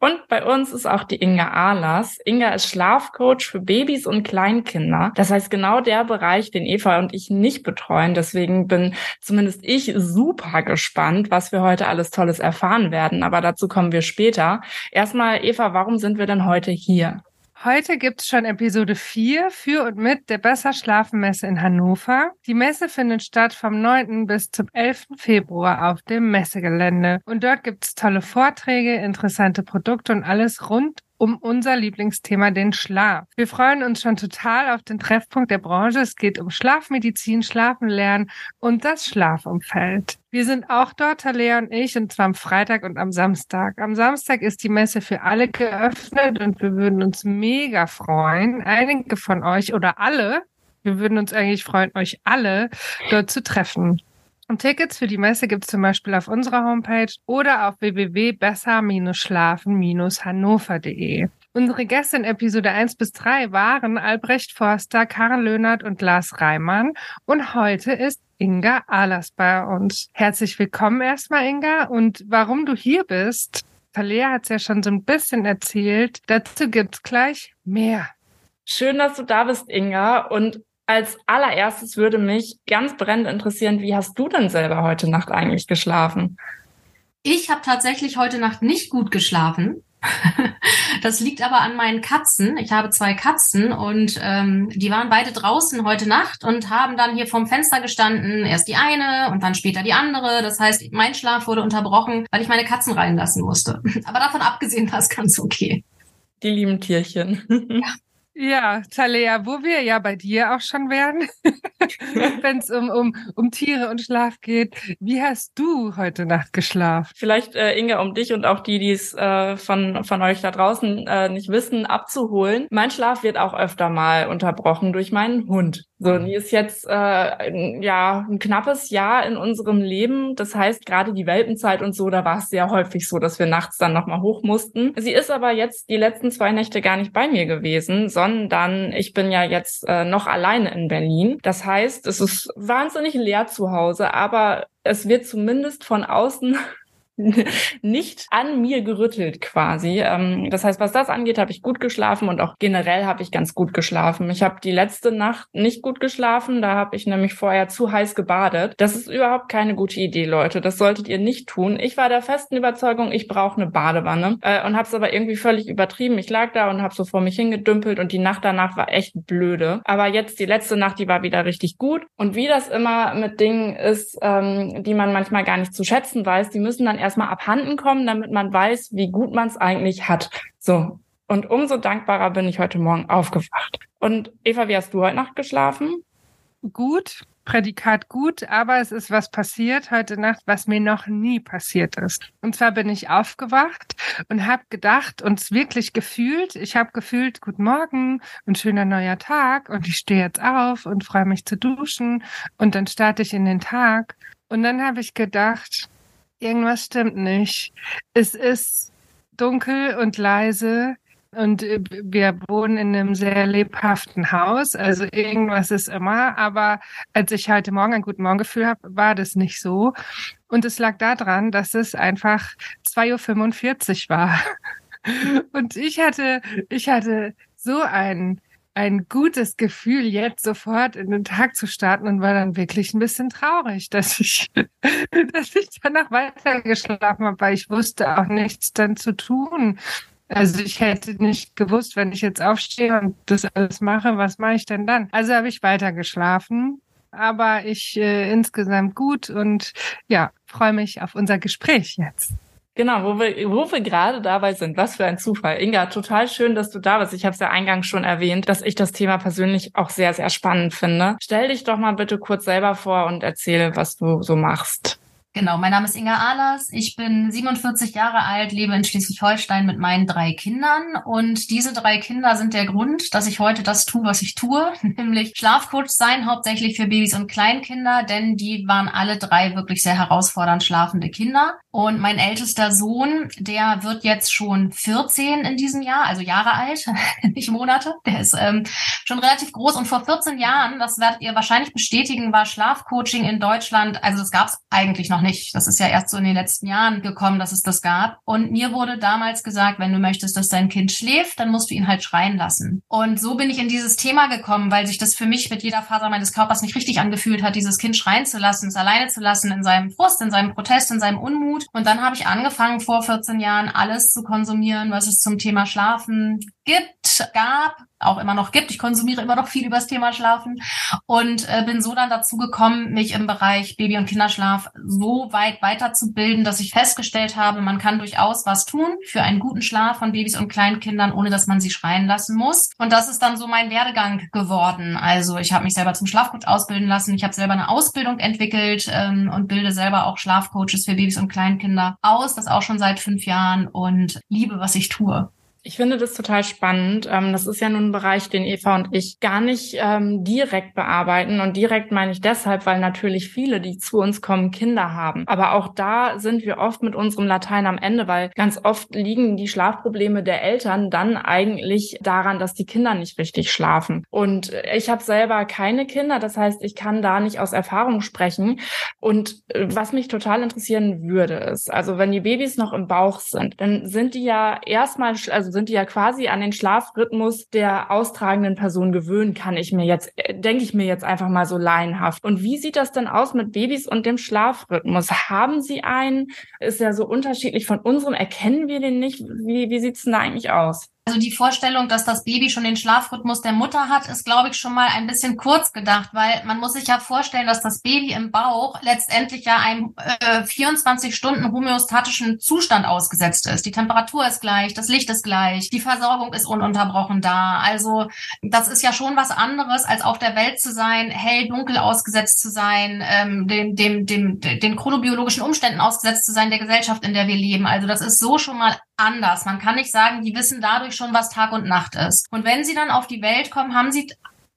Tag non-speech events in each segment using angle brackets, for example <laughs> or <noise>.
Und bei uns ist auch die Inga Ahlers. Inga ist Schlafcoach für Babys und Kleinkinder. Das heißt genau der Bereich, den Eva und ich nicht betreuen. Deswegen bin zumindest ich super gespannt, was wir heute alles Tolles erfahren werden. Aber dazu kommen wir später. Erstmal, Eva, warum sind wir denn heute hier? Heute gibt's schon Episode 4 für und mit der Besser Schlafen Messe in Hannover. Die Messe findet statt vom 9. bis zum 11. Februar auf dem Messegelände. Und dort gibt's tolle Vorträge, interessante Produkte und alles rund um unser Lieblingsthema, den Schlaf. Wir freuen uns schon total auf den Treffpunkt der Branche. Es geht um Schlafmedizin, Schlafen lernen und das Schlafumfeld. Wir sind auch dort, Lea und ich, und zwar am Freitag und am Samstag. Am Samstag ist die Messe für alle geöffnet und wir würden uns mega freuen, einige von euch oder alle, wir würden uns eigentlich freuen, euch alle dort zu treffen. Und Tickets für die Messe gibt es zum Beispiel auf unserer Homepage oder auf www.besser-schlafen-hannover.de. Unsere Gäste in Episode 1 bis 3 waren Albrecht Forster, Karl Löhnert und Lars Reimann. Und heute ist Inga Ahlers bei uns. Herzlich willkommen erstmal, Inga. Und warum du hier bist, Talia hat es ja schon so ein bisschen erzählt. Dazu gibt's gleich mehr. Schön, dass du da bist, Inga. Und als allererstes würde mich ganz brennend interessieren, wie hast du denn selber heute Nacht eigentlich geschlafen? Ich habe tatsächlich heute Nacht nicht gut geschlafen. <laughs> Das liegt aber an meinen Katzen. Ich habe zwei Katzen und ähm, die waren beide draußen heute Nacht und haben dann hier vorm Fenster gestanden. Erst die eine und dann später die andere. Das heißt, mein Schlaf wurde unterbrochen, weil ich meine Katzen reinlassen musste. <laughs> Aber davon abgesehen war es ganz okay. Die lieben Tierchen. Ja. <laughs> Ja, Talea, wo wir ja bei dir auch schon werden, <laughs> wenn es um, um, um Tiere und Schlaf geht. Wie hast du heute Nacht geschlafen? Vielleicht, äh, Inge, um dich und auch die, die es äh, von, von euch da draußen äh, nicht wissen, abzuholen. Mein Schlaf wird auch öfter mal unterbrochen durch meinen Hund. So, die ist jetzt äh, ja ein knappes Jahr in unserem Leben. Das heißt, gerade die Welpenzeit und so, da war es sehr häufig so, dass wir nachts dann nochmal hoch mussten. Sie ist aber jetzt die letzten zwei Nächte gar nicht bei mir gewesen, sondern ich bin ja jetzt äh, noch alleine in Berlin. Das heißt, es ist wahnsinnig leer zu Hause, aber es wird zumindest von außen <laughs> nicht an mir gerüttelt quasi. Ähm, das heißt, was das angeht, habe ich gut geschlafen und auch generell habe ich ganz gut geschlafen. Ich habe die letzte Nacht nicht gut geschlafen, da habe ich nämlich vorher zu heiß gebadet. Das ist überhaupt keine gute Idee, Leute. Das solltet ihr nicht tun. Ich war der festen Überzeugung, ich brauche eine Badewanne äh, und habe es aber irgendwie völlig übertrieben. Ich lag da und habe so vor mich hingedümpelt und die Nacht danach war echt blöde. Aber jetzt die letzte Nacht, die war wieder richtig gut. Und wie das immer mit Dingen ist, ähm, die man manchmal gar nicht zu schätzen weiß, die müssen dann erst erstmal abhanden kommen, damit man weiß, wie gut man es eigentlich hat. So. Und umso dankbarer bin ich heute Morgen aufgewacht. Und Eva, wie hast du heute Nacht geschlafen? Gut, Prädikat gut, aber es ist was passiert heute Nacht, was mir noch nie passiert ist. Und zwar bin ich aufgewacht und habe gedacht und es wirklich gefühlt, ich habe gefühlt, guten Morgen, ein schöner neuer Tag und ich stehe jetzt auf und freue mich zu duschen und dann starte ich in den Tag. Und dann habe ich gedacht, irgendwas stimmt nicht. Es ist dunkel und leise und äh, wir wohnen in einem sehr lebhaften Haus. Also irgendwas ist immer. Aber als ich heute Morgen ein guten Morgengefühl habe, war das nicht so. Und es lag daran, dass es einfach 2.45 Uhr war. <laughs> Und ich hatte, ich hatte so einen ein gutes Gefühl, jetzt sofort in den Tag zu starten und war dann wirklich ein bisschen traurig, dass ich, <laughs> dass ich danach weiter geschlafen habe, weil ich wusste auch nichts dann zu tun. Also ich hätte nicht gewusst, wenn ich jetzt aufstehe und das alles mache, was mache ich denn dann? Also habe ich weiter geschlafen, aber ich äh, insgesamt gut und ja, freue mich auf unser Gespräch jetzt. Genau, wo wir, wo wir gerade dabei sind. Was für ein Zufall. Inga, total schön, dass du da bist. Ich habe es ja eingangs schon erwähnt, dass ich das Thema persönlich auch sehr, sehr spannend finde. Stell dich doch mal bitte kurz selber vor und erzähle, was du so machst. Genau, mein Name ist Inga Ahlers. Ich bin 47 Jahre alt, lebe in Schleswig-Holstein mit meinen drei Kindern. Und diese drei Kinder sind der Grund, dass ich heute das tue, was ich tue, <laughs> nämlich Schlafcoach sein, hauptsächlich für Babys und Kleinkinder, denn die waren alle drei wirklich sehr herausfordernd schlafende Kinder. Und mein ältester Sohn, der wird jetzt schon 14 in diesem Jahr, also Jahre alt, <laughs> nicht Monate. Der ist ähm, schon relativ groß. Und vor 14 Jahren, das werdet ihr wahrscheinlich bestätigen, war Schlafcoaching in Deutschland, also das gab es eigentlich noch nicht. Das ist ja erst so in den letzten Jahren gekommen, dass es das gab. Und mir wurde damals gesagt, wenn du möchtest, dass dein Kind schläft, dann musst du ihn halt schreien lassen. Und so bin ich in dieses Thema gekommen, weil sich das für mich mit jeder Faser meines Körpers nicht richtig angefühlt hat, dieses Kind schreien zu lassen, es alleine zu lassen in seinem Frust, in seinem Protest, in seinem Unmut. Und dann habe ich angefangen, vor 14 Jahren alles zu konsumieren, was es zum Thema Schlafen gibt, gab, auch immer noch gibt. Ich konsumiere immer noch viel über das Thema Schlafen und äh, bin so dann dazu gekommen, mich im Bereich Baby- und Kinderschlaf so weit weiterzubilden, dass ich festgestellt habe, man kann durchaus was tun für einen guten Schlaf von Babys und Kleinkindern, ohne dass man sie schreien lassen muss. Und das ist dann so mein Werdegang geworden. Also ich habe mich selber zum Schlafcoach ausbilden lassen. Ich habe selber eine Ausbildung entwickelt ähm, und bilde selber auch Schlafcoaches für Babys und Kleinkinder aus. Das auch schon seit fünf Jahren und liebe, was ich tue. Ich finde das total spannend. Ähm, das ist ja nun ein Bereich, den Eva und ich gar nicht ähm, direkt bearbeiten. Und direkt meine ich deshalb, weil natürlich viele, die zu uns kommen, Kinder haben. Aber auch da sind wir oft mit unserem Latein am Ende, weil ganz oft liegen die Schlafprobleme der Eltern dann eigentlich daran, dass die Kinder nicht richtig schlafen. Und ich habe selber keine Kinder, das heißt, ich kann da nicht aus Erfahrung sprechen. Und äh, was mich total interessieren würde, ist, also wenn die Babys noch im Bauch sind, dann sind die ja erstmal, also sind die ja quasi an den Schlafrhythmus der austragenden Person gewöhnen, kann ich mir jetzt, äh, denke ich mir jetzt einfach mal so laienhaft. Und wie sieht das denn aus mit Babys und dem Schlafrhythmus? Haben sie einen? Ist ja so unterschiedlich von unserem. Erkennen wir den nicht? Wie, wie sieht's denn da eigentlich aus? Also die Vorstellung, dass das Baby schon den Schlafrhythmus der Mutter hat, ist, glaube ich, schon mal ein bisschen kurz gedacht, weil man muss sich ja vorstellen, dass das Baby im Bauch letztendlich ja einem äh, 24 Stunden homöostatischen Zustand ausgesetzt ist. Die Temperatur ist gleich, das Licht ist gleich, die Versorgung ist ununterbrochen da. Also das ist ja schon was anderes, als auf der Welt zu sein, hell, dunkel ausgesetzt zu sein, ähm, dem, dem, dem, den chronobiologischen Umständen ausgesetzt zu sein, der Gesellschaft, in der wir leben. Also das ist so schon mal anders. Man kann nicht sagen, die wissen dadurch schon, was Tag und Nacht ist. Und wenn sie dann auf die Welt kommen, haben sie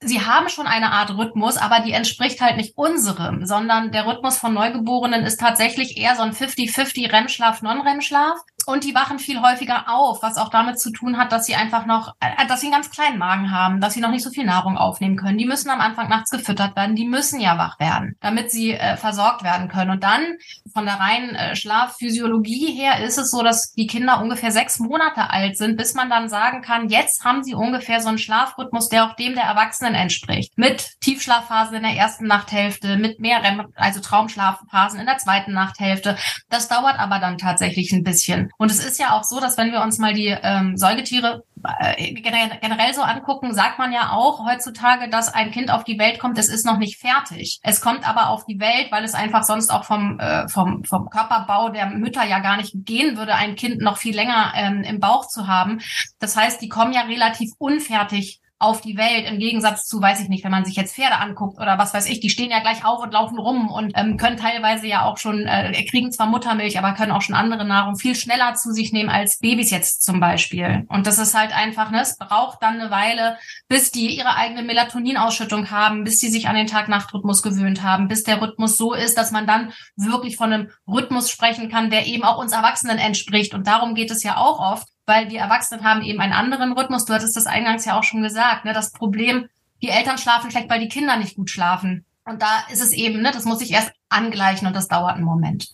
sie haben schon eine Art Rhythmus, aber die entspricht halt nicht unserem, sondern der Rhythmus von Neugeborenen ist tatsächlich eher so ein 50-50 REM-Schlaf, Non-REM-Schlaf. Und die wachen viel häufiger auf, was auch damit zu tun hat, dass sie einfach noch, äh, dass sie einen ganz kleinen Magen haben, dass sie noch nicht so viel Nahrung aufnehmen können. Die müssen am Anfang nachts gefüttert werden, die müssen ja wach werden, damit sie äh, versorgt werden können. Und dann von der reinen äh, Schlafphysiologie her ist es so, dass die Kinder ungefähr sechs Monate alt sind, bis man dann sagen kann, jetzt haben sie ungefähr so einen Schlafrhythmus, der auch dem der Erwachsenen entspricht. Mit Tiefschlafphasen in der ersten Nachthälfte, mit mehr REM, also Traumschlafphasen in der zweiten Nachthälfte. Das dauert aber dann tatsächlich ein bisschen. Und es ist ja auch so, dass wenn wir uns mal die ähm, Säugetiere generell so angucken, sagt man ja auch heutzutage, dass ein Kind auf die Welt kommt, es ist noch nicht fertig. Es kommt aber auf die Welt, weil es einfach sonst auch vom, äh, vom, vom Körperbau der Mütter ja gar nicht gehen würde, ein Kind noch viel länger ähm, im Bauch zu haben. Das heißt, die kommen ja relativ unfertig auf die Welt, im Gegensatz zu, weiß ich nicht, wenn man sich jetzt Pferde anguckt oder was weiß ich, die stehen ja gleich auf und laufen rum und ähm, können teilweise ja auch schon, äh, kriegen zwar Muttermilch, aber können auch schon andere Nahrung viel schneller zu sich nehmen als Babys jetzt zum Beispiel. Und das ist halt einfach, ne, es braucht dann eine Weile, bis die ihre eigene Melatoninausschüttung haben, bis sie sich an den Tag-Nacht-Rhythmus gewöhnt haben, bis der Rhythmus so ist, dass man dann wirklich von einem Rhythmus sprechen kann, der eben auch uns Erwachsenen entspricht. Und darum geht es ja auch oft, weil die Erwachsenen haben eben einen anderen Rhythmus. Du hattest das eingangs ja auch schon gesagt. Ne? Das Problem, die Eltern schlafen schlecht, weil die Kinder nicht gut schlafen. Und da ist es eben, ne, das muss sich erst angleichen und das dauert einen Moment.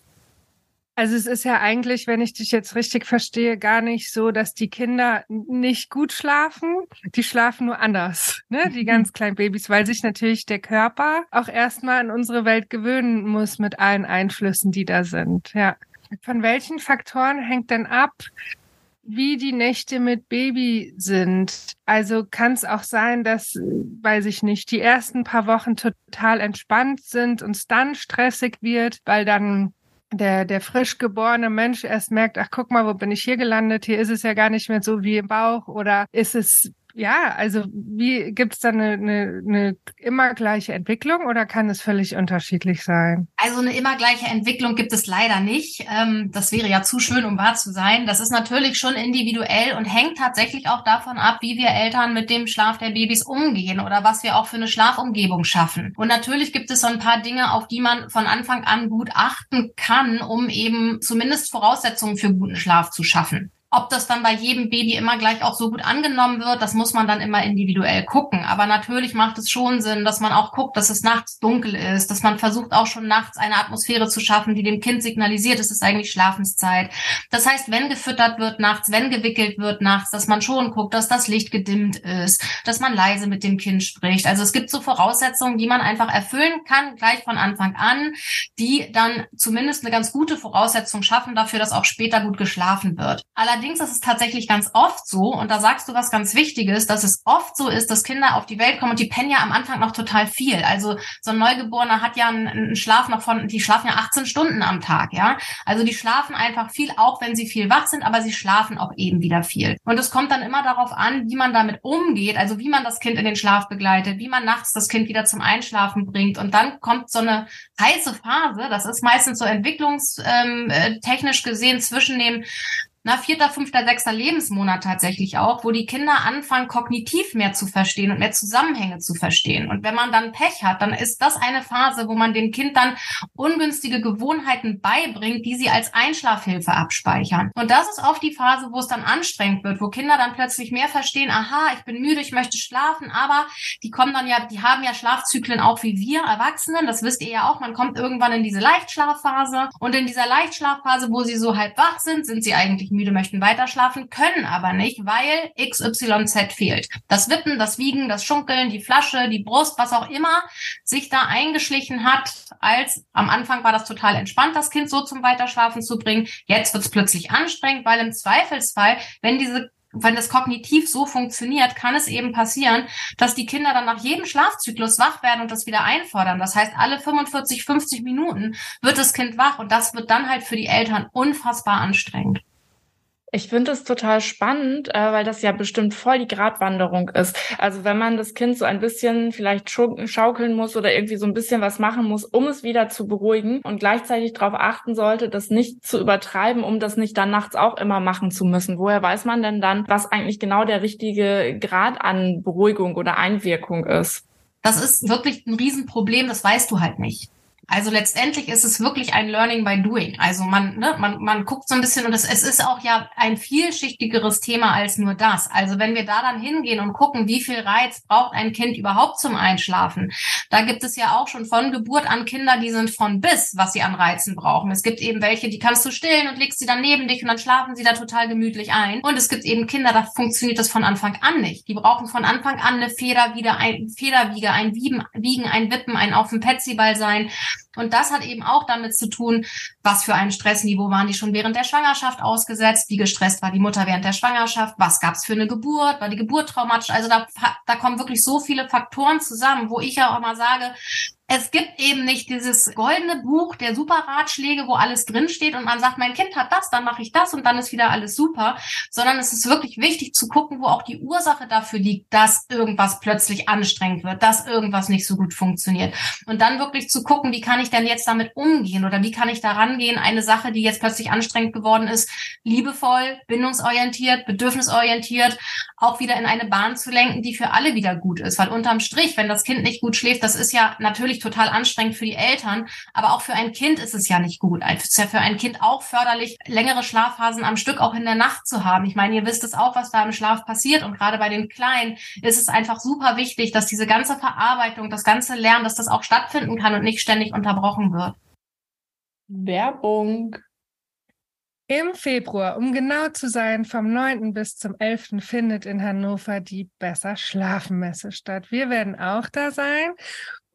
Also es ist ja eigentlich, wenn ich dich jetzt richtig verstehe, gar nicht so, dass die Kinder nicht gut schlafen. Die schlafen nur anders, ne? Die ganz kleinen Babys, weil sich natürlich der Körper auch erstmal an unsere Welt gewöhnen muss mit allen Einflüssen, die da sind. Ja. Von welchen Faktoren hängt denn ab, wie die Nächte mit Baby sind. Also kann es auch sein, dass, weiß ich nicht, die ersten paar Wochen total entspannt sind und es dann stressig wird, weil dann der, der frisch geborene Mensch erst merkt, ach guck mal, wo bin ich hier gelandet? Hier ist es ja gar nicht mehr so wie im Bauch. Oder ist es ja, also wie gibt es da eine, eine, eine immer gleiche Entwicklung oder kann es völlig unterschiedlich sein? Also eine immer gleiche Entwicklung gibt es leider nicht. Ähm, das wäre ja zu schön, um wahr zu sein. Das ist natürlich schon individuell und hängt tatsächlich auch davon ab, wie wir Eltern mit dem Schlaf der Babys umgehen oder was wir auch für eine Schlafumgebung schaffen. Und natürlich gibt es so ein paar Dinge, auf die man von Anfang an gut achten kann, um eben zumindest Voraussetzungen für guten Schlaf zu schaffen. Ob das dann bei jedem Baby immer gleich auch so gut angenommen wird, das muss man dann immer individuell gucken. Aber natürlich macht es schon Sinn, dass man auch guckt, dass es nachts dunkel ist, dass man versucht auch schon nachts eine Atmosphäre zu schaffen, die dem Kind signalisiert, es ist eigentlich Schlafenszeit. Das heißt, wenn gefüttert wird nachts, wenn gewickelt wird nachts, dass man schon guckt, dass das Licht gedimmt ist, dass man leise mit dem Kind spricht. Also es gibt so Voraussetzungen, die man einfach erfüllen kann, gleich von Anfang an, die dann zumindest eine ganz gute Voraussetzung schaffen dafür, dass auch später gut geschlafen wird. Allerdings Allerdings ist es tatsächlich ganz oft so, und da sagst du was ganz Wichtiges, dass es oft so ist, dass Kinder auf die Welt kommen und die pennen ja am Anfang noch total viel. Also so ein Neugeborener hat ja einen, einen Schlaf noch von, die schlafen ja 18 Stunden am Tag, ja. Also die schlafen einfach viel, auch wenn sie viel wach sind, aber sie schlafen auch eben wieder viel. Und es kommt dann immer darauf an, wie man damit umgeht, also wie man das Kind in den Schlaf begleitet, wie man nachts das Kind wieder zum Einschlafen bringt. Und dann kommt so eine heiße Phase, das ist meistens so entwicklungstechnisch ähm, gesehen zwischen dem na, vierter, fünfter, sechster Lebensmonat tatsächlich auch, wo die Kinder anfangen, kognitiv mehr zu verstehen und mehr Zusammenhänge zu verstehen. Und wenn man dann Pech hat, dann ist das eine Phase, wo man dem Kind dann ungünstige Gewohnheiten beibringt, die sie als Einschlafhilfe abspeichern. Und das ist oft die Phase, wo es dann anstrengend wird, wo Kinder dann plötzlich mehr verstehen, aha, ich bin müde, ich möchte schlafen, aber die kommen dann ja, die haben ja Schlafzyklen auch wie wir Erwachsenen, das wisst ihr ja auch, man kommt irgendwann in diese Leichtschlafphase und in dieser Leichtschlafphase, wo sie so halb wach sind, sind sie eigentlich müde, möchten weiter schlafen, können aber nicht, weil XYZ fehlt. Das Wippen, das Wiegen, das Schunkeln, die Flasche, die Brust, was auch immer sich da eingeschlichen hat, als am Anfang war das total entspannt, das Kind so zum Weiterschlafen zu bringen. Jetzt wird es plötzlich anstrengend, weil im Zweifelsfall, wenn diese wenn das kognitiv so funktioniert, kann es eben passieren, dass die Kinder dann nach jedem Schlafzyklus wach werden und das wieder einfordern. Das heißt, alle 45, 50 Minuten wird das Kind wach und das wird dann halt für die Eltern unfassbar anstrengend. Ich finde es total spannend, äh, weil das ja bestimmt voll die Gratwanderung ist. Also wenn man das Kind so ein bisschen vielleicht schaukeln muss oder irgendwie so ein bisschen was machen muss, um es wieder zu beruhigen und gleichzeitig darauf achten sollte, das nicht zu übertreiben, um das nicht dann nachts auch immer machen zu müssen. Woher weiß man denn dann, was eigentlich genau der richtige Grad an Beruhigung oder Einwirkung ist? Das ist wirklich ein Riesenproblem, das weißt du halt nicht. Also letztendlich ist es wirklich ein Learning by Doing. Also man, ne, man, man guckt so ein bisschen und es, es ist auch ja ein vielschichtigeres Thema als nur das. Also wenn wir da dann hingehen und gucken, wie viel Reiz braucht ein Kind überhaupt zum Einschlafen, da gibt es ja auch schon von Geburt an Kinder, die sind von bis, was sie an Reizen brauchen. Es gibt eben welche, die kannst du stillen und legst sie dann neben dich und dann schlafen sie da total gemütlich ein. Und es gibt eben Kinder, da funktioniert das von Anfang an nicht. Die brauchen von Anfang an eine Feder wieder, ein Federwiege, ein Wiegen, Wiegen, ein Wippen, ein auf dem Petsyball sein. Und das hat eben auch damit zu tun, was für ein Stressniveau waren die schon während der Schwangerschaft ausgesetzt, wie gestresst war die Mutter während der Schwangerschaft, was gab es für eine Geburt, war die Geburt traumatisch. Also da, da kommen wirklich so viele Faktoren zusammen, wo ich ja auch immer sage, es gibt eben nicht dieses goldene Buch der Superratschläge, wo alles drinsteht und man sagt, mein Kind hat das, dann mache ich das und dann ist wieder alles super, sondern es ist wirklich wichtig zu gucken, wo auch die Ursache dafür liegt, dass irgendwas plötzlich anstrengend wird, dass irgendwas nicht so gut funktioniert. Und dann wirklich zu gucken, wie kann ich denn jetzt damit umgehen oder wie kann ich da rangehen, eine Sache, die jetzt plötzlich anstrengend geworden ist, liebevoll, bindungsorientiert, bedürfnisorientiert, auch wieder in eine Bahn zu lenken, die für alle wieder gut ist. Weil unterm Strich, wenn das Kind nicht gut schläft, das ist ja natürlich natürlich total anstrengend für die Eltern, aber auch für ein Kind ist es ja nicht gut. Es ist ja für ein Kind auch förderlich, längere Schlafphasen am Stück auch in der Nacht zu haben. Ich meine, ihr wisst es auch, was da im Schlaf passiert und gerade bei den Kleinen ist es einfach super wichtig, dass diese ganze Verarbeitung, das ganze Lernen, dass das auch stattfinden kann und nicht ständig unterbrochen wird. Werbung. Im Februar, um genau zu sein, vom 9. bis zum 11. findet in Hannover die Besser Schlafen Messe statt. Wir werden auch da sein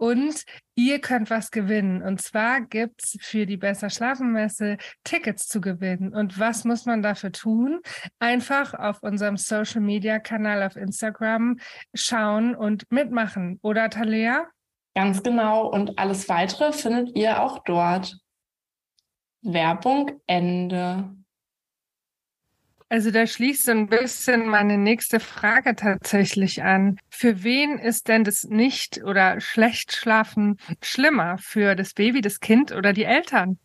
und ihr könnt was gewinnen. Und zwar gibt es für die Besser Schlafen Messe Tickets zu gewinnen. Und was muss man dafür tun? Einfach auf unserem Social Media Kanal auf Instagram schauen und mitmachen. Oder Talea? Ganz genau. Und alles weitere findet ihr auch dort. Werbung Ende. Also da schließt so ein bisschen meine nächste Frage tatsächlich an. Für wen ist denn das nicht oder schlecht schlafen schlimmer? Für das Baby, das Kind oder die Eltern?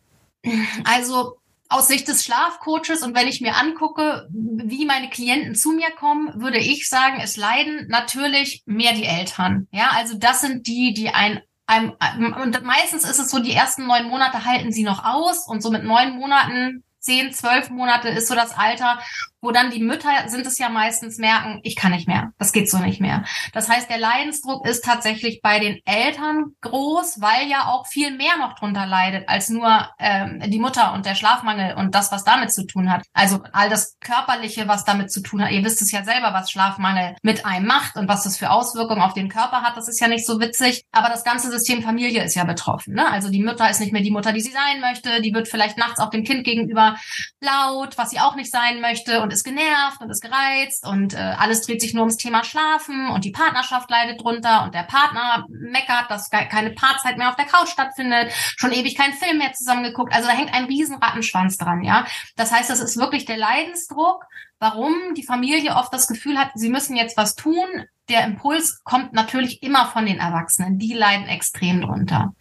Also aus Sicht des Schlafcoaches und wenn ich mir angucke, wie meine Klienten zu mir kommen, würde ich sagen, es leiden natürlich mehr die Eltern. Ja, also das sind die, die ein und meistens ist es so, die ersten neun Monate halten sie noch aus und so mit neun Monaten zehn, zwölf Monate ist so das Alter, wo dann die Mütter sind es ja meistens merken, ich kann nicht mehr, das geht so nicht mehr. Das heißt, der Leidensdruck ist tatsächlich bei den Eltern groß, weil ja auch viel mehr noch drunter leidet als nur ähm, die Mutter und der Schlafmangel und das, was damit zu tun hat. Also all das Körperliche, was damit zu tun hat. Ihr wisst es ja selber, was Schlafmangel mit einem macht und was das für Auswirkungen auf den Körper hat. Das ist ja nicht so witzig. Aber das ganze System Familie ist ja betroffen. Ne? Also die Mutter ist nicht mehr die Mutter, die sie sein möchte. Die wird vielleicht nachts auch dem Kind gegenüber laut, was sie auch nicht sein möchte und ist genervt und ist gereizt und äh, alles dreht sich nur ums Thema Schlafen und die Partnerschaft leidet drunter und der Partner meckert, dass keine Paarzeit mehr auf der Couch stattfindet, schon ewig keinen Film mehr zusammengeguckt. Also da hängt ein riesen Rattenschwanz dran, ja. Das heißt, das ist wirklich der Leidensdruck, warum die Familie oft das Gefühl hat, sie müssen jetzt was tun. Der Impuls kommt natürlich immer von den Erwachsenen. Die leiden extrem drunter.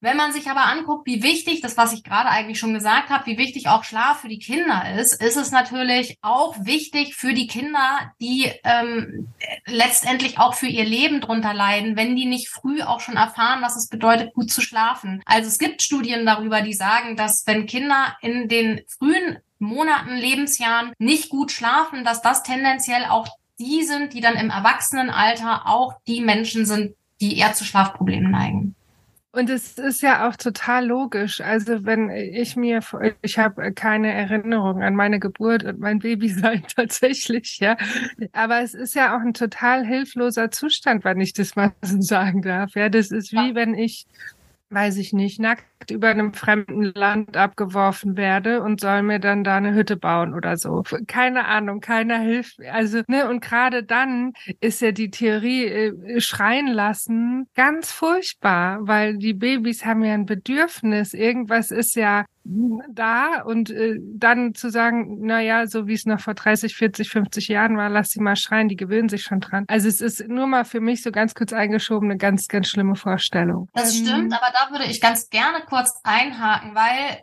Wenn man sich aber anguckt, wie wichtig, das was ich gerade eigentlich schon gesagt habe, wie wichtig auch Schlaf für die Kinder ist, ist es natürlich auch wichtig für die Kinder, die ähm, letztendlich auch für ihr Leben drunter leiden, wenn die nicht früh auch schon erfahren, was es bedeutet, gut zu schlafen. Also es gibt Studien darüber, die sagen, dass wenn Kinder in den frühen Monaten, Lebensjahren nicht gut schlafen, dass das tendenziell auch die sind, die dann im Erwachsenenalter auch die Menschen sind, die eher zu Schlafproblemen neigen. Und es ist ja auch total logisch. Also wenn ich mir, ich habe keine Erinnerung an meine Geburt und mein Babysein <laughs> tatsächlich, ja. Aber es ist ja auch ein total hilfloser Zustand, wenn ich das mal <laughs> so sagen darf. Ja, das ist wie wenn ich weiß ich nicht, nackt über einem fremden Land abgeworfen werde und soll mir dann da eine Hütte bauen oder so. Keine Ahnung, keiner hilft. Also, ne, und gerade dann ist ja die Theorie äh, schreien lassen ganz furchtbar, weil die Babys haben ja ein Bedürfnis. Irgendwas ist ja da und äh, dann zu sagen, na ja, so wie es noch vor 30, 40, 50 Jahren war, lass sie mal schreien, die gewöhnen sich schon dran. Also es ist nur mal für mich so ganz kurz eingeschoben eine ganz, ganz schlimme Vorstellung. Das ähm, stimmt, aber da würde ich ganz gerne kurz einhaken, weil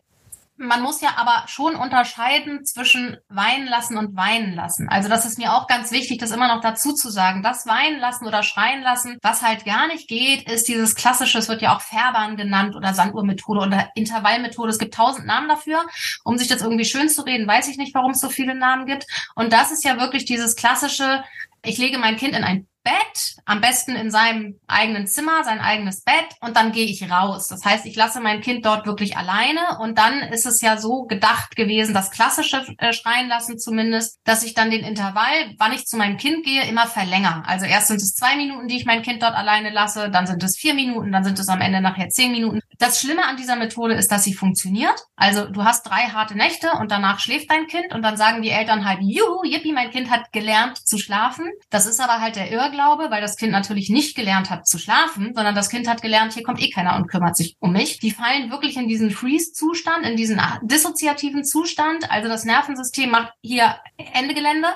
man muss ja aber schon unterscheiden zwischen weinen lassen und weinen lassen. Also das ist mir auch ganz wichtig, das immer noch dazu zu sagen. Das weinen lassen oder schreien lassen, was halt gar nicht geht, ist dieses klassische, es wird ja auch Färbahn genannt oder Sanduhrmethode oder Intervallmethode. Es gibt tausend Namen dafür. Um sich das irgendwie schön zu reden, weiß ich nicht, warum es so viele Namen gibt. Und das ist ja wirklich dieses klassische, ich lege mein Kind in ein Bett, am besten in seinem eigenen Zimmer, sein eigenes Bett und dann gehe ich raus. Das heißt, ich lasse mein Kind dort wirklich alleine und dann ist es ja so gedacht gewesen, das klassische äh, Schreien lassen zumindest, dass ich dann den Intervall, wann ich zu meinem Kind gehe, immer verlängere. Also erst sind es zwei Minuten, die ich mein Kind dort alleine lasse, dann sind es vier Minuten, dann sind es am Ende nachher zehn Minuten. Das Schlimme an dieser Methode ist, dass sie funktioniert. Also du hast drei harte Nächte und danach schläft dein Kind und dann sagen die Eltern halt, juhu, yippie, mein Kind hat gelernt zu schlafen. Das ist aber halt der Irrglaube, weil das Kind natürlich nicht gelernt hat zu schlafen, sondern das Kind hat gelernt, hier kommt eh keiner und kümmert sich um mich. Die fallen wirklich in diesen Freeze-Zustand, in diesen dissoziativen Zustand. Also das Nervensystem macht hier Ende Gelände.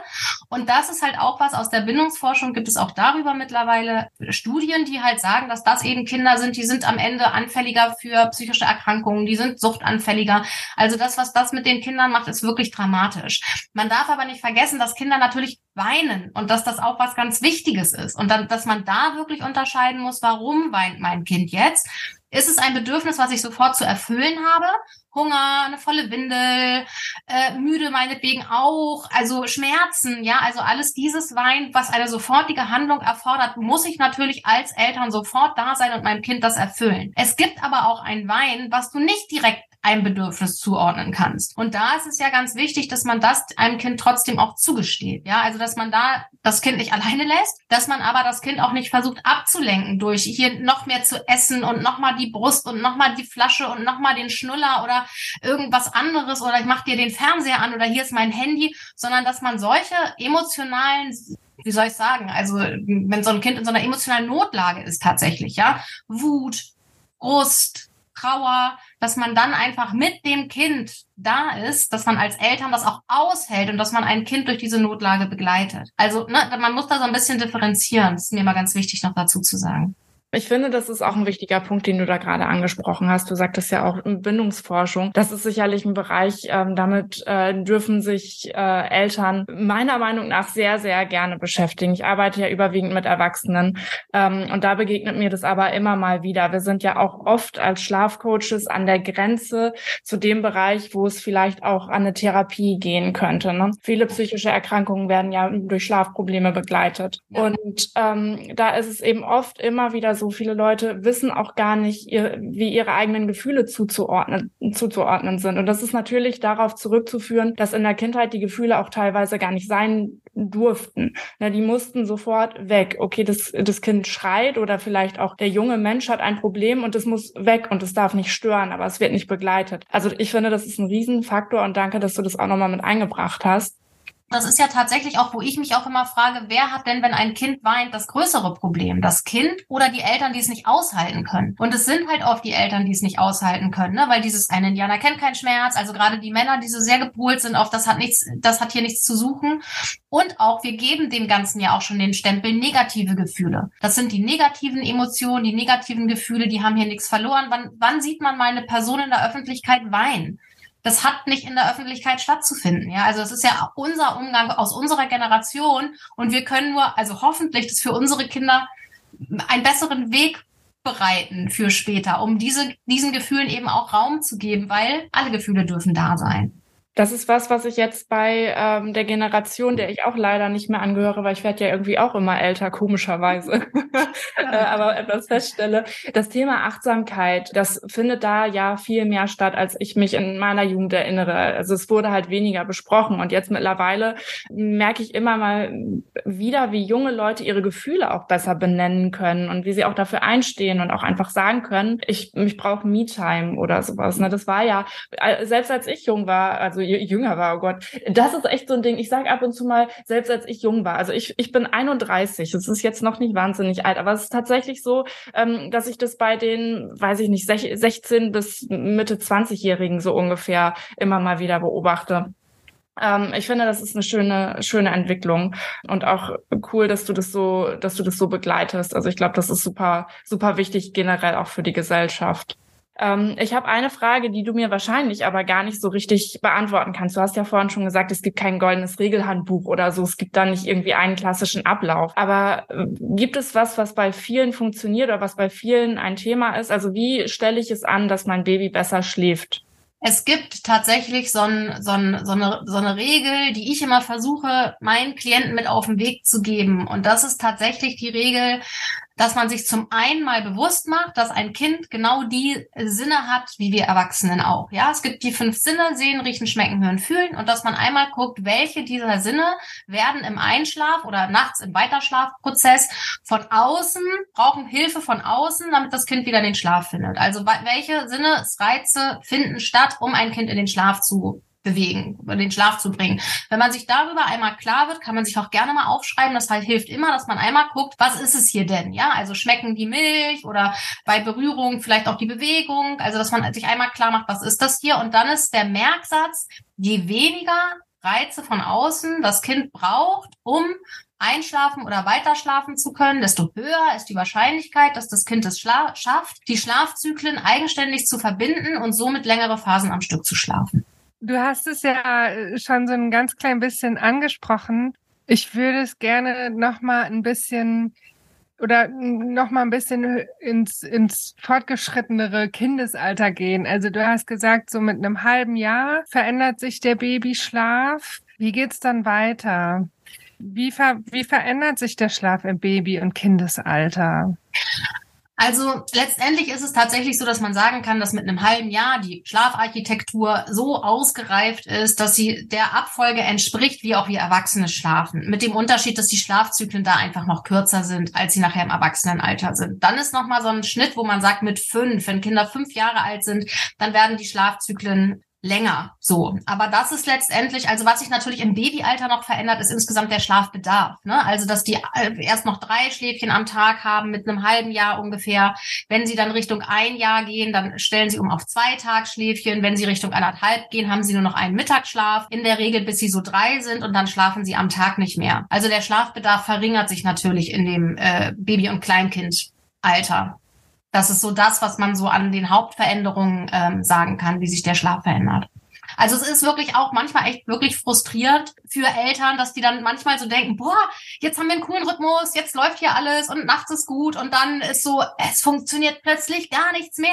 Und das ist halt auch was aus der Bindungsforschung gibt es auch darüber mittlerweile Studien, die halt sagen, dass das eben Kinder sind, die sind am Ende anfälliger für psychische Erkrankungen, die sind suchtanfälliger. Also das, was das mit den Kindern macht, ist wirklich dramatisch. Man darf aber nicht vergessen, dass Kinder natürlich weinen und dass das auch was ganz Wichtiges ist und dann, dass man da wirklich unterscheiden muss, warum weint mein Kind jetzt? Ist es ein Bedürfnis, was ich sofort zu erfüllen habe? Hunger, eine volle Windel, äh, müde meinetwegen auch, also Schmerzen, ja, also alles dieses Wein, was eine sofortige Handlung erfordert, muss ich natürlich als Eltern sofort da sein und meinem Kind das erfüllen. Es gibt aber auch ein Wein, was du nicht direkt einem Bedürfnis zuordnen kannst. Und da ist es ja ganz wichtig, dass man das einem Kind trotzdem auch zugesteht. Ja, also dass man da das Kind nicht alleine lässt, dass man aber das Kind auch nicht versucht abzulenken durch hier noch mehr zu essen und nochmal die Brust und nochmal die Flasche und nochmal den Schnuller oder irgendwas anderes oder ich mach dir den Fernseher an oder hier ist mein Handy, sondern dass man solche emotionalen wie soll ich sagen, also wenn so ein Kind in so einer emotionalen Notlage ist tatsächlich, ja, Wut, Brust, Trauer, dass man dann einfach mit dem Kind da ist, dass man als Eltern das auch aushält und dass man ein Kind durch diese Notlage begleitet. Also ne, man muss da so ein bisschen differenzieren. Das ist mir mal ganz wichtig noch dazu zu sagen. Ich finde, das ist auch ein wichtiger Punkt, den du da gerade angesprochen hast. Du sagtest ja auch Bindungsforschung. Das ist sicherlich ein Bereich, ähm, damit äh, dürfen sich äh, Eltern meiner Meinung nach sehr, sehr gerne beschäftigen. Ich arbeite ja überwiegend mit Erwachsenen ähm, und da begegnet mir das aber immer mal wieder. Wir sind ja auch oft als Schlafcoaches an der Grenze zu dem Bereich, wo es vielleicht auch an eine Therapie gehen könnte. Ne? Viele psychische Erkrankungen werden ja durch Schlafprobleme begleitet. Und ähm, da ist es eben oft immer wieder so viele Leute wissen auch gar nicht, ihr, wie ihre eigenen Gefühle zuzuordnen, zuzuordnen sind. Und das ist natürlich darauf zurückzuführen, dass in der Kindheit die Gefühle auch teilweise gar nicht sein durften. Na, die mussten sofort weg. Okay, das, das Kind schreit oder vielleicht auch der junge Mensch hat ein Problem und es muss weg und es darf nicht stören, aber es wird nicht begleitet. Also ich finde, das ist ein Riesenfaktor und danke, dass du das auch nochmal mit eingebracht hast das ist ja tatsächlich auch, wo ich mich auch immer frage, wer hat denn, wenn ein Kind weint, das größere Problem? Das Kind oder die Eltern, die es nicht aushalten können? Und es sind halt oft die Eltern, die es nicht aushalten können, ne? weil dieses eine Indianer kennt keinen Schmerz, also gerade die Männer, die so sehr gepolt sind auf das hat nichts, das hat hier nichts zu suchen. Und auch, wir geben dem Ganzen ja auch schon den Stempel negative Gefühle. Das sind die negativen Emotionen, die negativen Gefühle, die haben hier nichts verloren. Wann, wann sieht man mal eine Person in der Öffentlichkeit weinen? Das hat nicht in der Öffentlichkeit stattzufinden. Ja, also es ist ja unser Umgang aus unserer Generation und wir können nur, also hoffentlich, das für unsere Kinder einen besseren Weg bereiten für später, um diese, diesen Gefühlen eben auch Raum zu geben, weil alle Gefühle dürfen da sein. Das ist was, was ich jetzt bei ähm, der Generation, der ich auch leider nicht mehr angehöre, weil ich werde ja irgendwie auch immer älter, komischerweise, <laughs> äh, aber etwas feststelle. Das Thema Achtsamkeit, das findet da ja viel mehr statt, als ich mich in meiner Jugend erinnere. Also es wurde halt weniger besprochen und jetzt mittlerweile merke ich immer mal wieder, wie junge Leute ihre Gefühle auch besser benennen können und wie sie auch dafür einstehen und auch einfach sagen können, ich, ich brauche Me-Time oder sowas. Ne? Das war ja, äh, selbst als ich jung war, also jünger war, oh Gott. Das ist echt so ein Ding. Ich sage ab und zu mal, selbst als ich jung war, also ich, ich bin 31, es ist jetzt noch nicht wahnsinnig alt, aber es ist tatsächlich so, ähm, dass ich das bei den, weiß ich nicht, 16 bis Mitte 20-Jährigen so ungefähr immer mal wieder beobachte ähm, ich finde, das ist eine schöne, schöne Entwicklung und auch cool, dass du das so, dass du das so begleitest. Also ich glaube, das ist super, super wichtig generell auch für die Gesellschaft. Ähm, ich habe eine Frage, die du mir wahrscheinlich aber gar nicht so richtig beantworten kannst. Du hast ja vorhin schon gesagt, es gibt kein goldenes Regelhandbuch oder so. Es gibt da nicht irgendwie einen klassischen Ablauf. Aber äh, gibt es was, was bei vielen funktioniert oder was bei vielen ein Thema ist? Also wie stelle ich es an, dass mein Baby besser schläft? Es gibt tatsächlich so, ein, so, ein, so, eine, so eine Regel, die ich immer versuche, meinen Klienten mit auf den Weg zu geben. Und das ist tatsächlich die Regel, dass man sich zum einen mal bewusst macht, dass ein Kind genau die Sinne hat, wie wir Erwachsenen auch. Ja, es gibt die fünf Sinne, sehen, riechen, schmecken, hören, fühlen und dass man einmal guckt, welche dieser Sinne werden im Einschlaf oder nachts im Weiterschlafprozess von außen, brauchen Hilfe von außen, damit das Kind wieder in den Schlaf findet. Also welche Sinnesreize finden statt, um ein Kind in den Schlaf zu bewegen, in den Schlaf zu bringen. Wenn man sich darüber einmal klar wird, kann man sich auch gerne mal aufschreiben. Das halt hilft immer, dass man einmal guckt, was ist es hier denn? Ja, also schmecken die Milch oder bei Berührung vielleicht auch die Bewegung. Also, dass man sich einmal klar macht, was ist das hier? Und dann ist der Merksatz, je weniger Reize von außen das Kind braucht, um einschlafen oder weiterschlafen zu können, desto höher ist die Wahrscheinlichkeit, dass das Kind es schafft, die Schlafzyklen eigenständig zu verbinden und somit längere Phasen am Stück zu schlafen. Du hast es ja äh, schon so ein ganz klein bisschen angesprochen. Ich würde es gerne noch mal ein bisschen oder noch mal ein bisschen ins, ins fortgeschrittenere Kindesalter gehen. Also du hast gesagt, so mit einem halben Jahr verändert sich der Babyschlaf. Wie geht's dann weiter? Wie, ver wie verändert sich der Schlaf im Baby- und Kindesalter? Also letztendlich ist es tatsächlich so, dass man sagen kann, dass mit einem halben Jahr die Schlafarchitektur so ausgereift ist, dass sie der Abfolge entspricht, wie auch wir Erwachsene schlafen. Mit dem Unterschied, dass die Schlafzyklen da einfach noch kürzer sind, als sie nachher im Erwachsenenalter sind. Dann ist nochmal so ein Schnitt, wo man sagt, mit fünf, wenn Kinder fünf Jahre alt sind, dann werden die Schlafzyklen länger. So. Aber das ist letztendlich, also was sich natürlich im Babyalter noch verändert, ist insgesamt der Schlafbedarf. Ne? Also, dass die äh, erst noch drei Schläfchen am Tag haben mit einem halben Jahr ungefähr. Wenn sie dann Richtung ein Jahr gehen, dann stellen sie um auf zwei Tagschläfchen. Wenn sie Richtung anderthalb gehen, haben sie nur noch einen Mittagsschlaf. In der Regel, bis sie so drei sind und dann schlafen sie am Tag nicht mehr. Also der Schlafbedarf verringert sich natürlich in dem äh, Baby- und Kleinkindalter. Das ist so das, was man so an den Hauptveränderungen ähm, sagen kann, wie sich der Schlaf verändert. Also es ist wirklich auch manchmal echt wirklich frustrierend für Eltern, dass die dann manchmal so denken, boah, jetzt haben wir einen coolen Rhythmus, jetzt läuft hier alles und nachts ist gut und dann ist so, es funktioniert plötzlich gar nichts mehr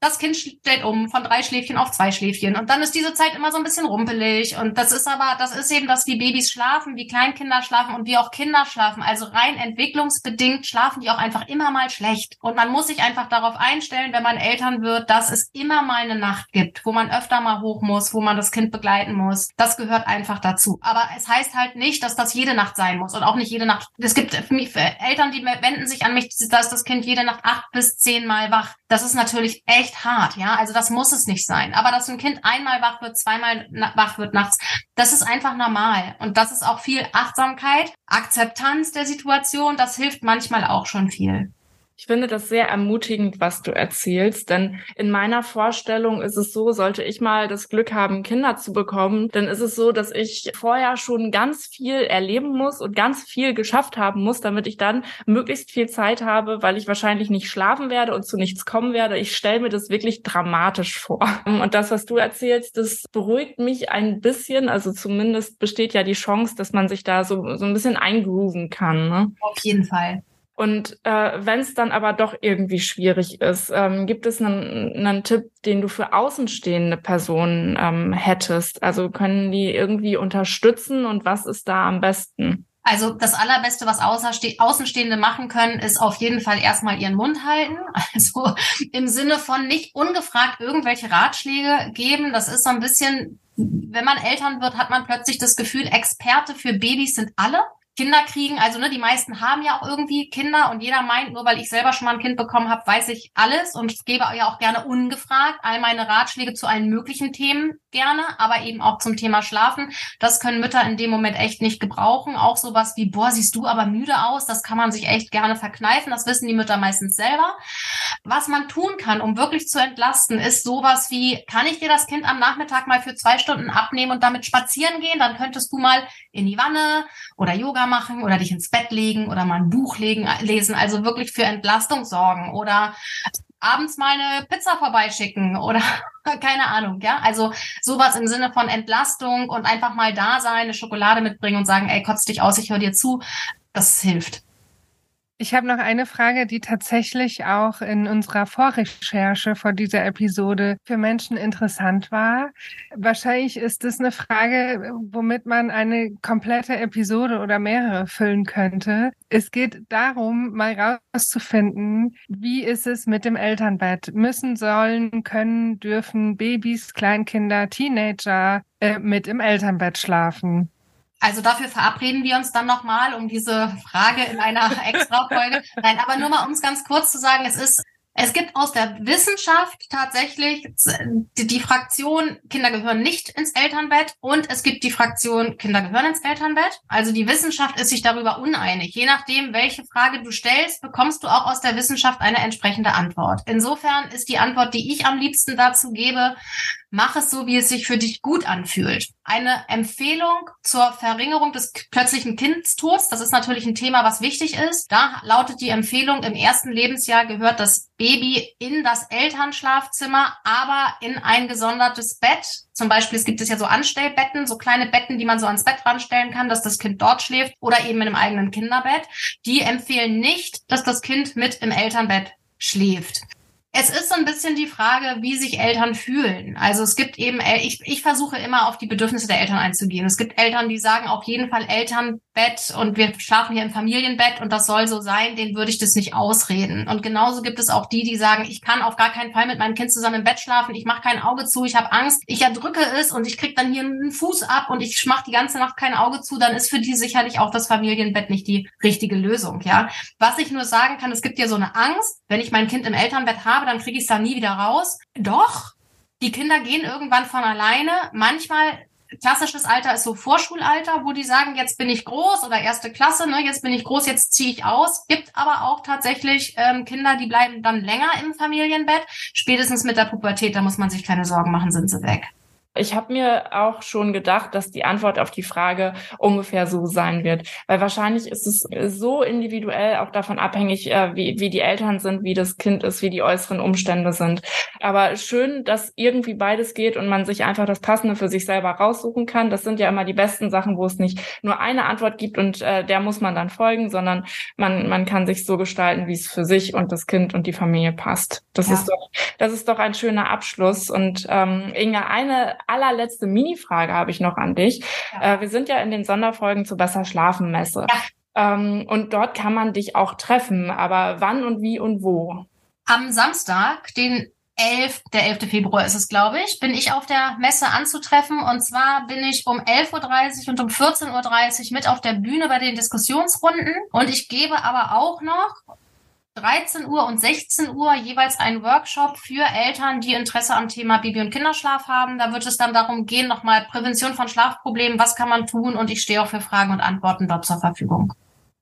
das Kind stellt um von drei Schläfchen auf zwei Schläfchen. Und dann ist diese Zeit immer so ein bisschen rumpelig. Und das ist aber, das ist eben, dass wie Babys schlafen, wie Kleinkinder schlafen und wie auch Kinder schlafen. Also rein entwicklungsbedingt schlafen die auch einfach immer mal schlecht. Und man muss sich einfach darauf einstellen, wenn man Eltern wird, dass es immer mal eine Nacht gibt, wo man öfter mal hoch muss, wo man das Kind begleiten muss. Das gehört einfach dazu. Aber es heißt halt nicht, dass das jede Nacht sein muss und auch nicht jede Nacht. Es gibt für mich für Eltern, die wenden sich an mich, dass das Kind jede Nacht acht bis zehn Mal wach. Das ist natürlich echt hart, ja. Also das muss es nicht sein. Aber dass ein Kind einmal wach wird, zweimal wach wird nachts, das ist einfach normal. Und das ist auch viel Achtsamkeit, Akzeptanz der Situation, das hilft manchmal auch schon viel. Ich finde das sehr ermutigend, was du erzählst, denn in meiner Vorstellung ist es so, sollte ich mal das Glück haben, Kinder zu bekommen, dann ist es so, dass ich vorher schon ganz viel erleben muss und ganz viel geschafft haben muss, damit ich dann möglichst viel Zeit habe, weil ich wahrscheinlich nicht schlafen werde und zu nichts kommen werde. Ich stelle mir das wirklich dramatisch vor. Und das, was du erzählst, das beruhigt mich ein bisschen. Also zumindest besteht ja die Chance, dass man sich da so, so ein bisschen eingrooven kann. Ne? Auf jeden Fall. Und äh, wenn es dann aber doch irgendwie schwierig ist, ähm, gibt es einen, einen Tipp, den du für außenstehende Personen ähm, hättest? Also können die irgendwie unterstützen und was ist da am besten? Also das Allerbeste, was Außenstehende machen können, ist auf jeden Fall erstmal ihren Mund halten. <laughs> Also im Sinne von nicht ungefragt irgendwelche Ratschläge geben. Das ist so ein bisschen, wenn man Eltern wird, hat man plötzlich das Gefühl, Experte für Babys sind alle. Kinder kriegen, also ne, die meisten haben ja auch irgendwie Kinder und jeder meint, nur weil ich selber schon mal ein Kind bekommen habe, weiß ich alles und gebe ja auch gerne ungefragt all meine Ratschläge zu allen möglichen Themen gerne, aber eben auch zum Thema Schlafen. Das können Mütter in dem Moment echt nicht gebrauchen. Auch sowas wie, boah, siehst du aber müde aus, das kann man sich echt gerne verkneifen. Das wissen die Mütter meistens selber. Was man tun kann, um wirklich zu entlasten, ist sowas wie, kann ich dir das Kind am Nachmittag mal für zwei Stunden abnehmen und damit spazieren gehen? Dann könntest du mal in die Wanne oder Yoga machen oder dich ins Bett legen oder mal ein Buch legen, lesen. Also wirklich für Entlastung sorgen oder abends mal eine Pizza vorbeischicken oder <laughs> keine Ahnung, ja. Also sowas im Sinne von Entlastung und einfach mal da sein, eine Schokolade mitbringen und sagen, ey, kotz dich aus, ich höre dir zu. Das hilft. Ich habe noch eine Frage, die tatsächlich auch in unserer Vorrecherche vor dieser Episode für Menschen interessant war. Wahrscheinlich ist es eine Frage, womit man eine komplette Episode oder mehrere füllen könnte. Es geht darum, mal rauszufinden, wie ist es mit dem Elternbett? Müssen, sollen, können, dürfen Babys, Kleinkinder, Teenager äh, mit im Elternbett schlafen? Also dafür verabreden wir uns dann nochmal um diese Frage in einer <laughs> extra Folge. Nein, aber nur mal, um es ganz kurz zu sagen, es ist es gibt aus der Wissenschaft tatsächlich die, die, Fraktion Kinder gehören nicht ins Elternbett und es gibt die Fraktion Kinder gehören ins Elternbett. Also die Wissenschaft ist sich darüber uneinig. Je nachdem, welche Frage du stellst, bekommst du auch aus der Wissenschaft eine entsprechende Antwort. Insofern ist die Antwort, die ich am liebsten dazu gebe, mach es so, wie es sich für dich gut anfühlt. Eine Empfehlung zur Verringerung des plötzlichen Kindstods, das ist natürlich ein Thema, was wichtig ist. Da lautet die Empfehlung, im ersten Lebensjahr gehört das Baby in das Elternschlafzimmer, aber in ein gesondertes Bett. Zum Beispiel, es gibt es ja so Anstellbetten, so kleine Betten, die man so ans Bett ranstellen kann, dass das Kind dort schläft oder eben in einem eigenen Kinderbett. Die empfehlen nicht, dass das Kind mit im Elternbett schläft. Es ist so ein bisschen die Frage, wie sich Eltern fühlen. Also es gibt eben, ich, ich versuche immer auf die Bedürfnisse der Eltern einzugehen. Es gibt Eltern, die sagen auf jeden Fall Elternbett und wir schlafen hier im Familienbett und das soll so sein, denen würde ich das nicht ausreden. Und genauso gibt es auch die, die sagen, ich kann auf gar keinen Fall mit meinem Kind zusammen im Bett schlafen, ich mache kein Auge zu, ich habe Angst, ich erdrücke es und ich krieg dann hier einen Fuß ab und ich mache die ganze Nacht kein Auge zu, dann ist für die sicherlich auch das Familienbett nicht die richtige Lösung. Ja, Was ich nur sagen kann, es gibt ja so eine Angst, wenn ich mein Kind im Elternbett habe, dann kriege ich es da nie wieder raus. Doch, Die Kinder gehen irgendwann von alleine. Manchmal klassisches Alter ist so Vorschulalter, wo die sagen, jetzt bin ich groß oder erste Klasse, ne, jetzt bin ich groß, jetzt ziehe ich aus. Gibt aber auch tatsächlich ähm, Kinder, die bleiben dann länger im Familienbett. Spätestens mit der Pubertät, da muss man sich keine Sorgen machen, sind sie weg. Ich habe mir auch schon gedacht, dass die Antwort auf die Frage ungefähr so sein wird, weil wahrscheinlich ist es so individuell auch davon abhängig, äh, wie, wie die Eltern sind, wie das Kind ist, wie die äußeren Umstände sind. Aber schön, dass irgendwie beides geht und man sich einfach das Passende für sich selber raussuchen kann. Das sind ja immer die besten Sachen, wo es nicht nur eine Antwort gibt und äh, der muss man dann folgen, sondern man, man kann sich so gestalten, wie es für sich und das Kind und die Familie passt. Das ja. ist doch, das ist doch ein schöner Abschluss. Und ähm, Inga, eine allerletzte Mini-Frage habe ich noch an dich. Ja. Äh, wir sind ja in den Sonderfolgen zu Besser Schlafen Messe. Ja. Ähm, und dort kann man dich auch treffen. Aber wann und wie und wo? Am Samstag, den 11, der 11. Februar ist es, glaube ich, bin ich auf der Messe anzutreffen. Und zwar bin ich um 11.30 Uhr und um 14.30 Uhr mit auf der Bühne bei den Diskussionsrunden. Und ich gebe aber auch noch 13 Uhr und 16 Uhr jeweils ein Workshop für Eltern, die Interesse am Thema Baby- und Kinderschlaf haben. Da wird es dann darum gehen, nochmal Prävention von Schlafproblemen, was kann man tun? Und ich stehe auch für Fragen und Antworten dort zur Verfügung.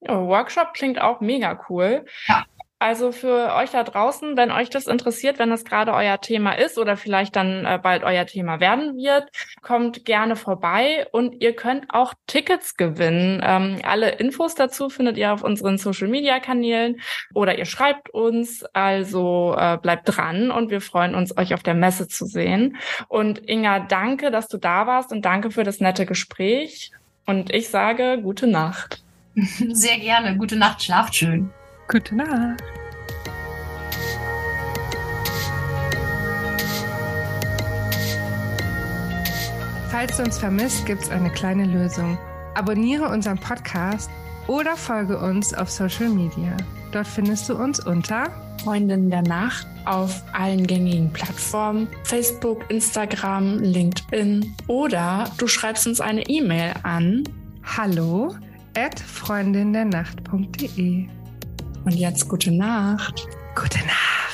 Oh, Workshop klingt auch mega cool. Ja. Also für euch da draußen, wenn euch das interessiert, wenn das gerade euer Thema ist oder vielleicht dann äh, bald euer Thema werden wird, kommt gerne vorbei und ihr könnt auch Tickets gewinnen. Ähm, alle Infos dazu findet ihr auf unseren Social Media Kanälen oder ihr schreibt uns. Also äh, bleibt dran und wir freuen uns, euch auf der Messe zu sehen. Und Inga, danke, dass du da warst und danke für das nette Gespräch. Und ich sage gute Nacht. <laughs> Sehr gerne. Gute Nacht. Schlaft schön. Gute Nacht. Falls du uns vermisst, gibt es eine kleine Lösung. Abonniere unseren Podcast oder folge uns auf Social Media. Dort findest du uns unter Freundin der Nacht auf allen gängigen Plattformen, Facebook, Instagram, LinkedIn oder du schreibst uns eine E-Mail an hallo at freundindernacht.de. Und jetzt gute Nacht. Gute Nacht.